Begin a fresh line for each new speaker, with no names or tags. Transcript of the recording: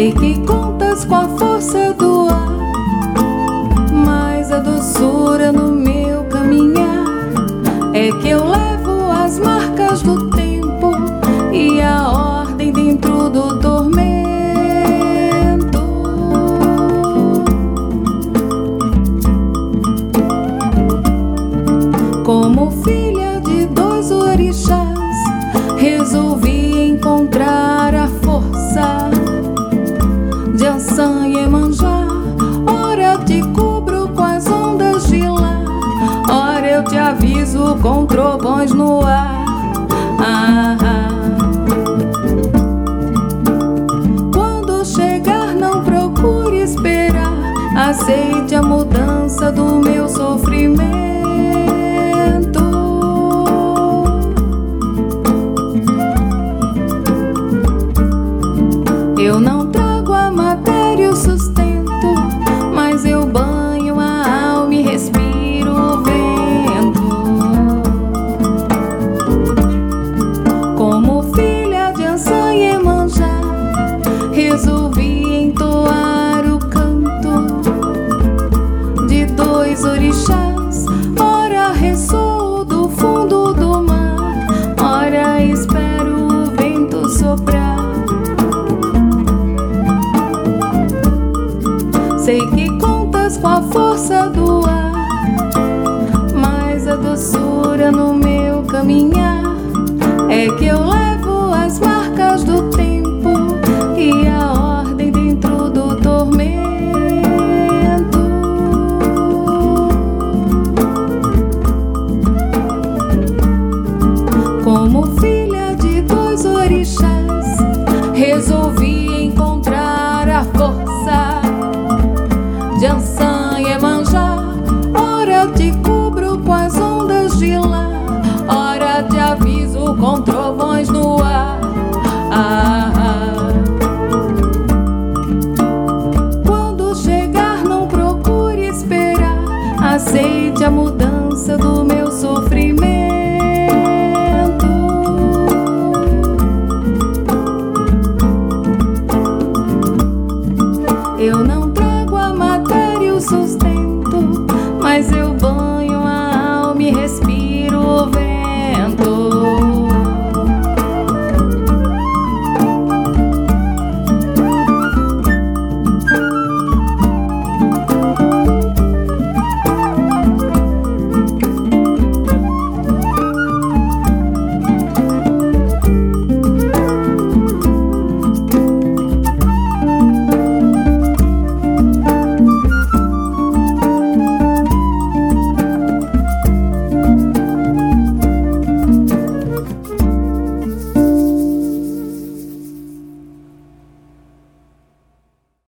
Sei que contas com a força do ar, mas a doçura no meu caminhar é que eu levo as marcas do tempo e a ordem dentro do tormento. Como filha de dois orixás, resolvi encontrar. com trovões no ar. Ah, ah. Quando chegar, não procure esperar. Aceite a mudança do meu sofrimento. dois orixás, ora ressoa do fundo do mar, ora espero o vento soprar. Sei que contas com a força do ar, mas a doçura no meu caminhar é que eu levo as marcas do piszesz, Jezu. Eu não trago a matéria e o sustento, mas eu vou.